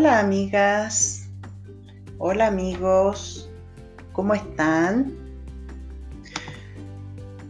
Hola amigas, hola amigos, ¿cómo están?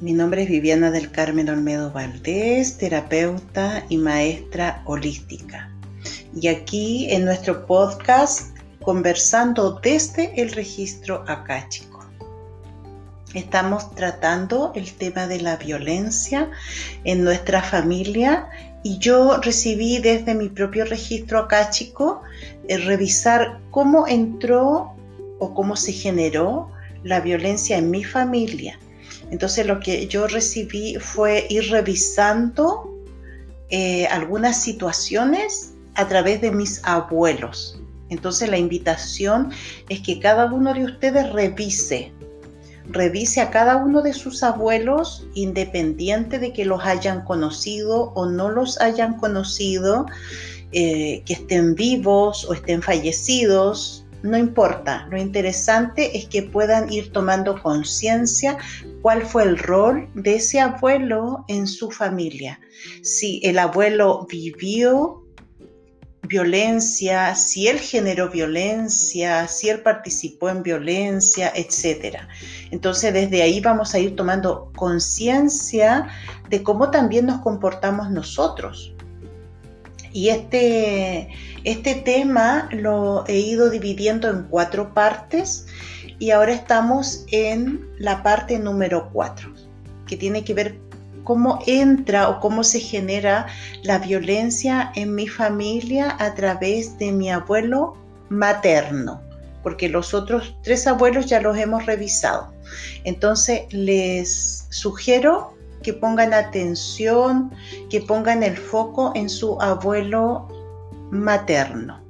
Mi nombre es Viviana del Carmen Olmedo Valdés, terapeuta y maestra holística. Y aquí en nuestro podcast conversando desde el registro acáchico. Estamos tratando el tema de la violencia en nuestra familia y yo recibí desde mi propio registro acá, chico, eh, revisar cómo entró o cómo se generó la violencia en mi familia. Entonces lo que yo recibí fue ir revisando eh, algunas situaciones a través de mis abuelos. Entonces la invitación es que cada uno de ustedes revise revise a cada uno de sus abuelos, independiente de que los hayan conocido o no los hayan conocido, eh, que estén vivos o estén fallecidos, no importa. Lo interesante es que puedan ir tomando conciencia cuál fue el rol de ese abuelo en su familia. Si el abuelo vivió violencia, si él generó violencia, si él participó en violencia, etc. Entonces desde ahí vamos a ir tomando conciencia de cómo también nos comportamos nosotros. Y este, este tema lo he ido dividiendo en cuatro partes y ahora estamos en la parte número cuatro, que tiene que ver cómo entra o cómo se genera la violencia en mi familia a través de mi abuelo materno, porque los otros tres abuelos ya los hemos revisado. Entonces les sugiero que pongan atención, que pongan el foco en su abuelo materno.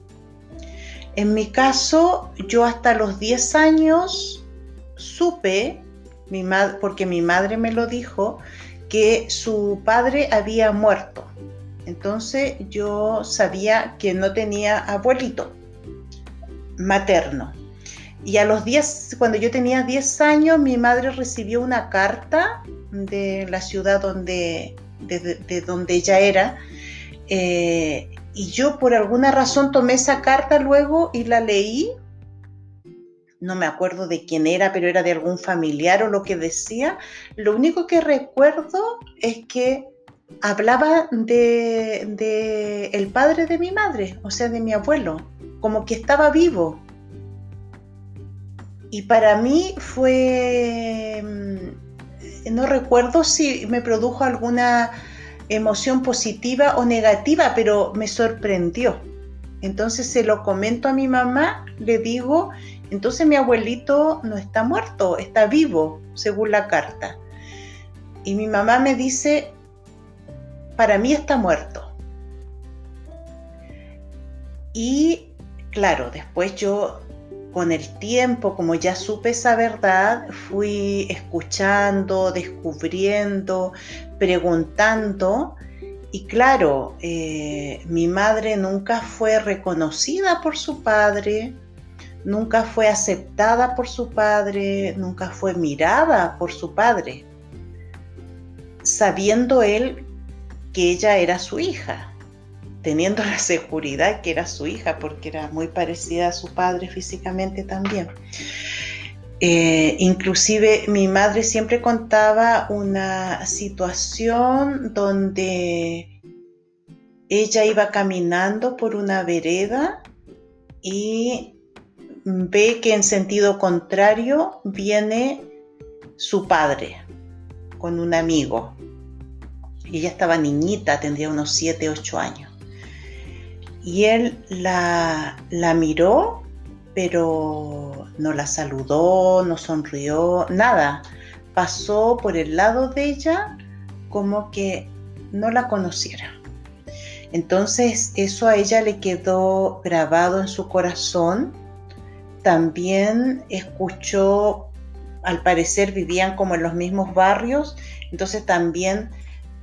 En mi caso, yo hasta los 10 años supe, porque mi madre me lo dijo, que su padre había muerto. Entonces yo sabía que no tenía abuelito materno. Y a los 10, cuando yo tenía 10 años, mi madre recibió una carta de la ciudad donde, de, donde ella era. Eh, y yo por alguna razón tomé esa carta luego y la leí no me acuerdo de quién era, pero era de algún familiar o lo que decía. Lo único que recuerdo es que hablaba de, el padre de mi madre, o sea, de mi abuelo, como que estaba vivo. Y para mí fue, mm, no recuerdo si me produjo alguna emoción positiva o negativa, pero me sorprendió. Entonces se lo comento a mi mamá, le digo, entonces mi abuelito no está muerto, está vivo, según la carta. Y mi mamá me dice, para mí está muerto. Y claro, después yo con el tiempo, como ya supe esa verdad, fui escuchando, descubriendo, preguntando. Y claro, eh, mi madre nunca fue reconocida por su padre, nunca fue aceptada por su padre, nunca fue mirada por su padre, sabiendo él que ella era su hija, teniendo la seguridad que era su hija, porque era muy parecida a su padre físicamente también. Eh, inclusive mi madre siempre contaba una situación donde ella iba caminando por una vereda y ve que en sentido contrario viene su padre con un amigo. Ella estaba niñita, tendría unos 7, 8 años. Y él la, la miró, pero no la saludó, no sonrió, nada. Pasó por el lado de ella como que no la conociera. Entonces eso a ella le quedó grabado en su corazón también escuchó, al parecer vivían como en los mismos barrios, entonces también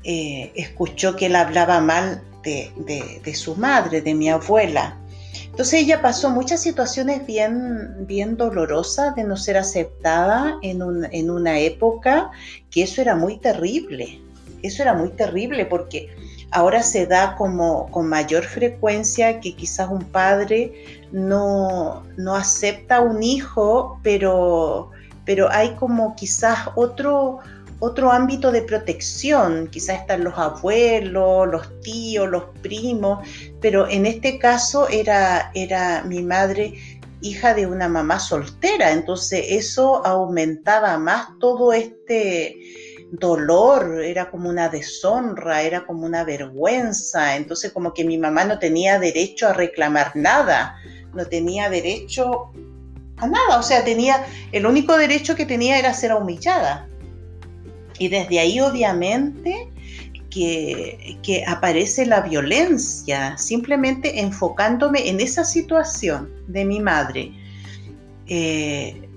eh, escuchó que él hablaba mal de, su madre, de mi abuela. Entonces ella pasó muchas situaciones bien, bien dolorosas de no ser aceptada en, en una época que eso era muy terrible. Eso era muy terrible porque ahora se da como con mayor frecuencia que quizás un padre no, no acepta un hijo, pero, pero hay como quizás otro, otro ámbito de protección, quizás están los abuelos, los tíos, los primos, pero en este caso era, era mi madre hija de una mamá soltera, entonces eso aumentaba más todo este dolor, era como una deshonra, era como una vergüenza, entonces como que mi mamá no tenía derecho a reclamar nada, no tenía derecho a nada, o sea, tenía, el único derecho que tenía era ser humillada. Y desde ahí obviamente que, que, aparece la violencia, simplemente enfocándome en esa situación de mi madre. Eh,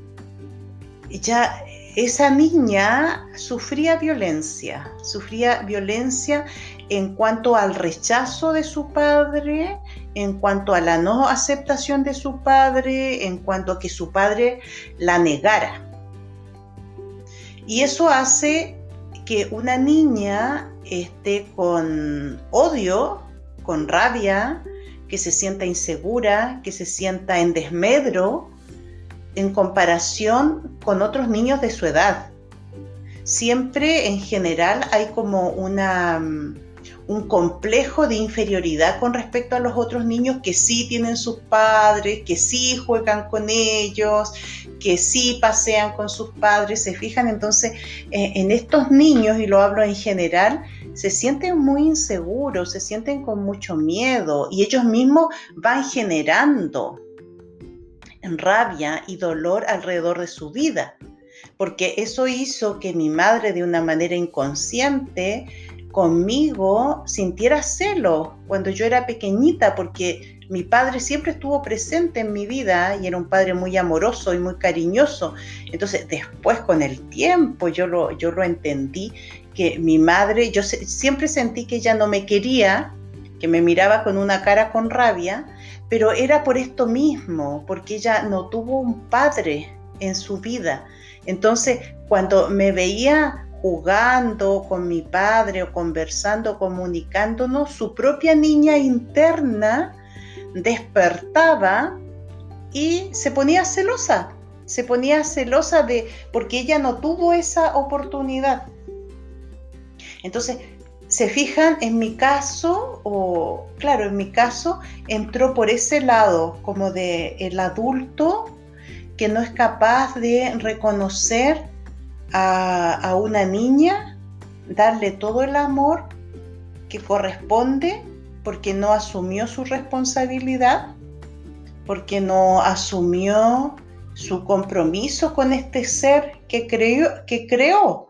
ya esa niña sufría violencia, sufría violencia en cuanto al rechazo de su padre, en cuanto a la no aceptación de su padre, en cuanto a que su padre la negara. Y eso hace que una niña esté con odio, con rabia, que se sienta insegura, que se sienta en desmedro en comparación con otros niños de su edad. Siempre en general hay como una un complejo de inferioridad con respecto a los otros niños que sí tienen sus padres, que sí juegan con ellos, que sí pasean con sus padres, se fijan entonces eh, en estos niños, y lo hablo en general, se sienten muy inseguros, se sienten con mucho miedo y ellos mismos van generando rabia y dolor alrededor de su vida, porque eso hizo que mi madre de una manera inconsciente conmigo sintiera celo cuando yo era pequeñita, porque mi padre siempre estuvo presente en mi vida y era un padre muy amoroso y muy cariñoso. Entonces, después con el tiempo yo lo, yo lo entendí que mi madre, yo siempre sentí que ella no me quería, que me miraba con una cara con rabia, pero era por esto mismo, porque ella no tuvo un padre en su vida. Entonces, cuando me veía jugando con mi padre o conversando, comunicándonos, su propia niña interna despertaba y se ponía celosa, se ponía celosa de porque ella no tuvo esa oportunidad. Entonces, se fijan en mi caso, o claro, en mi caso entró por ese lado, como de el adulto que no es capaz de reconocer a, una niña, darle todo el amor que corresponde porque no asumió su responsabilidad, porque no asumió su compromiso con este ser que creó, que creó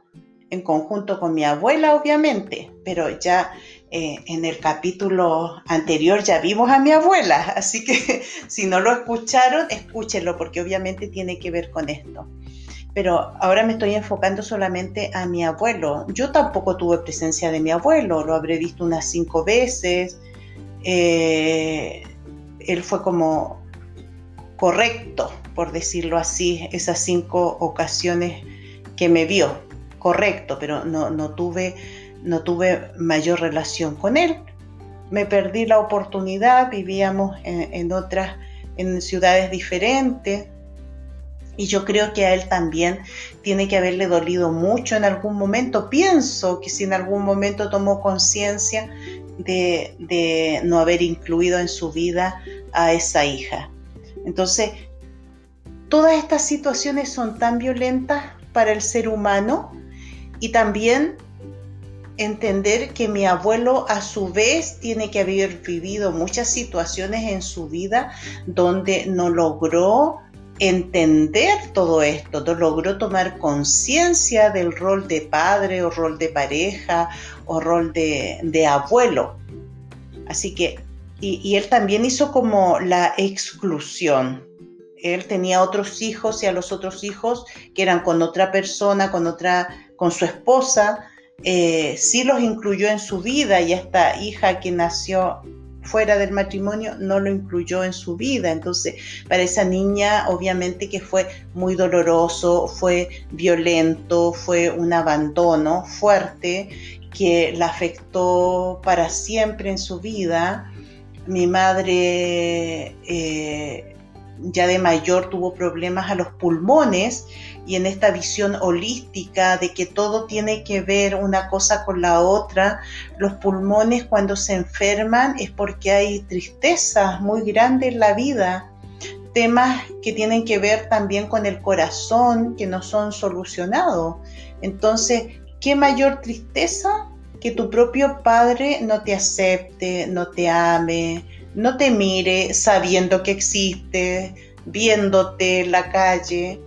en conjunto con mi abuela, obviamente, pero ya eh, en el capítulo anterior ya vimos a mi abuela, así que si no lo escucharon, escúchenlo porque obviamente tiene que ver con esto pero ahora me estoy enfocando solamente a mi abuelo. Yo tampoco tuve presencia de mi abuelo, lo habré visto unas cinco veces. Eh, él fue como correcto, por decirlo así, esas cinco ocasiones que me vio, correcto, pero no, tuve, no tuve mayor relación con él. Me perdí la oportunidad, vivíamos en otras, en ciudades diferentes, y yo creo que a él también tiene que haberle dolido mucho en algún momento. Pienso que si en algún momento tomó conciencia de, no haber incluido en su vida a esa hija. Entonces, todas estas situaciones son tan violentas para el ser humano y también entender que mi abuelo a su vez tiene que haber vivido muchas situaciones en su vida donde no logró entender todo esto, logró tomar conciencia del rol de padre o rol de pareja o rol de, abuelo. Así que, y, él también hizo como la exclusión. Él tenía otros hijos y a los otros hijos que eran con otra persona, con otra, con su esposa, eh, sí los incluyó en su vida y esta hija que nació fuera del matrimonio no lo incluyó en su vida. Entonces, para esa niña, obviamente que fue muy doloroso, fue violento, fue un abandono fuerte que la afectó para siempre en su vida. Mi madre eh, ya de mayor tuvo problemas a los pulmones y en esta visión holística de que todo tiene que ver una cosa con la otra, los pulmones cuando se enferman es porque hay tristezas muy grandes en la vida, temas que tienen que ver también con el corazón que no son solucionados. Entonces, ¿qué mayor tristeza que tu propio padre no te acepte, no te ame, no te mire sabiendo que existe, viéndote en la calle.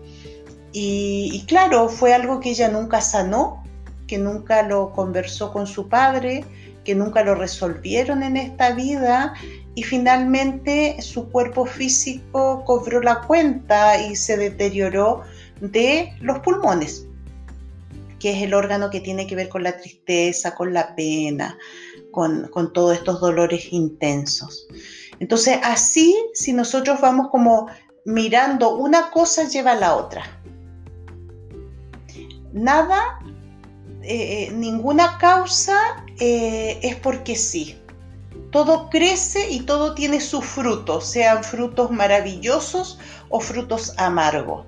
Y, claro, fue algo que ella nunca sanó, que nunca lo conversó con su padre, que nunca lo resolvieron en esta vida y finalmente su cuerpo físico cobró la cuenta y se deterioró de los pulmones, que es el órgano que tiene que ver con la tristeza, con la pena, con, todos estos dolores intensos. Entonces, así, si nosotros vamos como mirando una cosa lleva a la otra. Nada, eh, eh, ninguna causa eh, es porque sí. Todo crece y todo tiene sus frutos, sean frutos maravillosos o frutos amargos.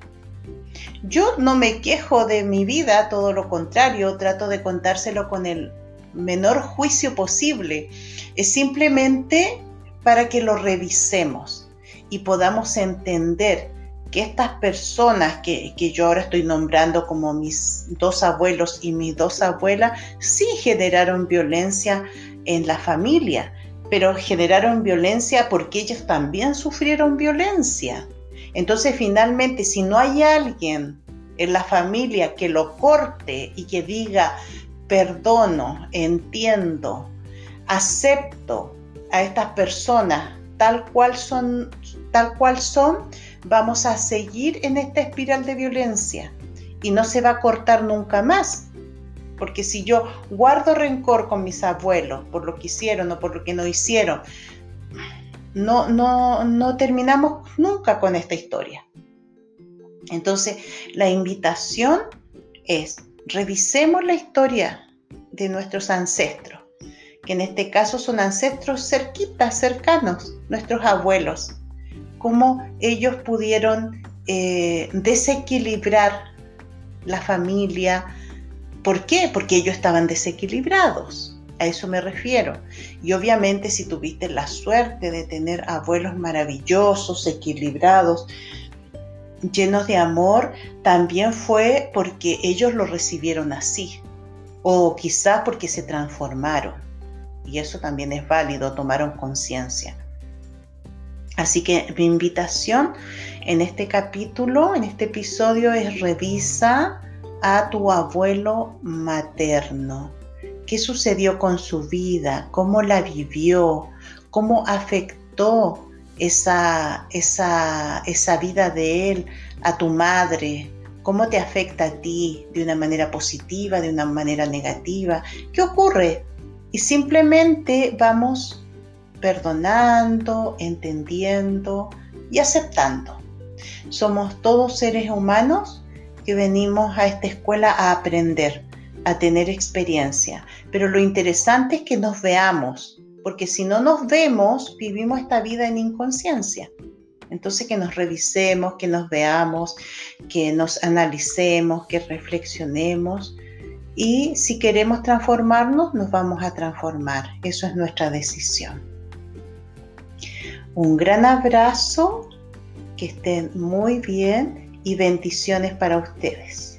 Yo no me quejo de mi vida, todo lo contrario, trato de contárselo con el menor juicio posible. Es simplemente para que lo revisemos y podamos entender que estas personas que, yo ahora estoy nombrando como mis dos abuelos y mis dos abuelas, sí generaron violencia en la familia, pero generaron violencia porque ellos también sufrieron violencia. Entonces finalmente, si no hay alguien en la familia que lo corte y que diga, perdono, entiendo, acepto a estas personas tal cual son, tal cual son, vamos a seguir en esta espiral de violencia y no se va a cortar nunca más. Porque si yo guardo rencor con mis abuelos por lo que hicieron o por lo que no hicieron, no, no, no terminamos nunca con esta historia. Entonces, la invitación es, revisemos la historia de nuestros ancestros, que en este caso son ancestros cerquitas, cercanos, nuestros abuelos, cómo ellos pudieron eh, desequilibrar la familia. ¿Por qué? Porque ellos estaban desequilibrados. A eso me refiero. Y obviamente si tuviste la suerte de tener abuelos maravillosos, equilibrados, llenos de amor, también fue porque ellos lo recibieron así. O quizás porque se transformaron. Y eso también es válido, tomaron conciencia. Así que mi invitación en este capítulo, en este episodio, es revisa a tu abuelo materno. ¿Qué sucedió con su vida? ¿Cómo la vivió? ¿Cómo afectó esa, esa, esa vida de él a tu madre? ¿Cómo te afecta a ti de una manera positiva, de una manera negativa? ¿Qué ocurre? Y simplemente vamos perdonando, entendiendo y aceptando. Somos todos seres humanos que venimos a esta escuela a aprender, a tener experiencia. Pero lo interesante es que nos veamos, porque si no nos vemos, vivimos esta vida en inconsciencia. Entonces que nos revisemos, que nos veamos, que nos analicemos, que reflexionemos. Y si queremos transformarnos, nos vamos a transformar. Eso es nuestra decisión. Un gran abrazo, que estén muy bien y bendiciones para ustedes.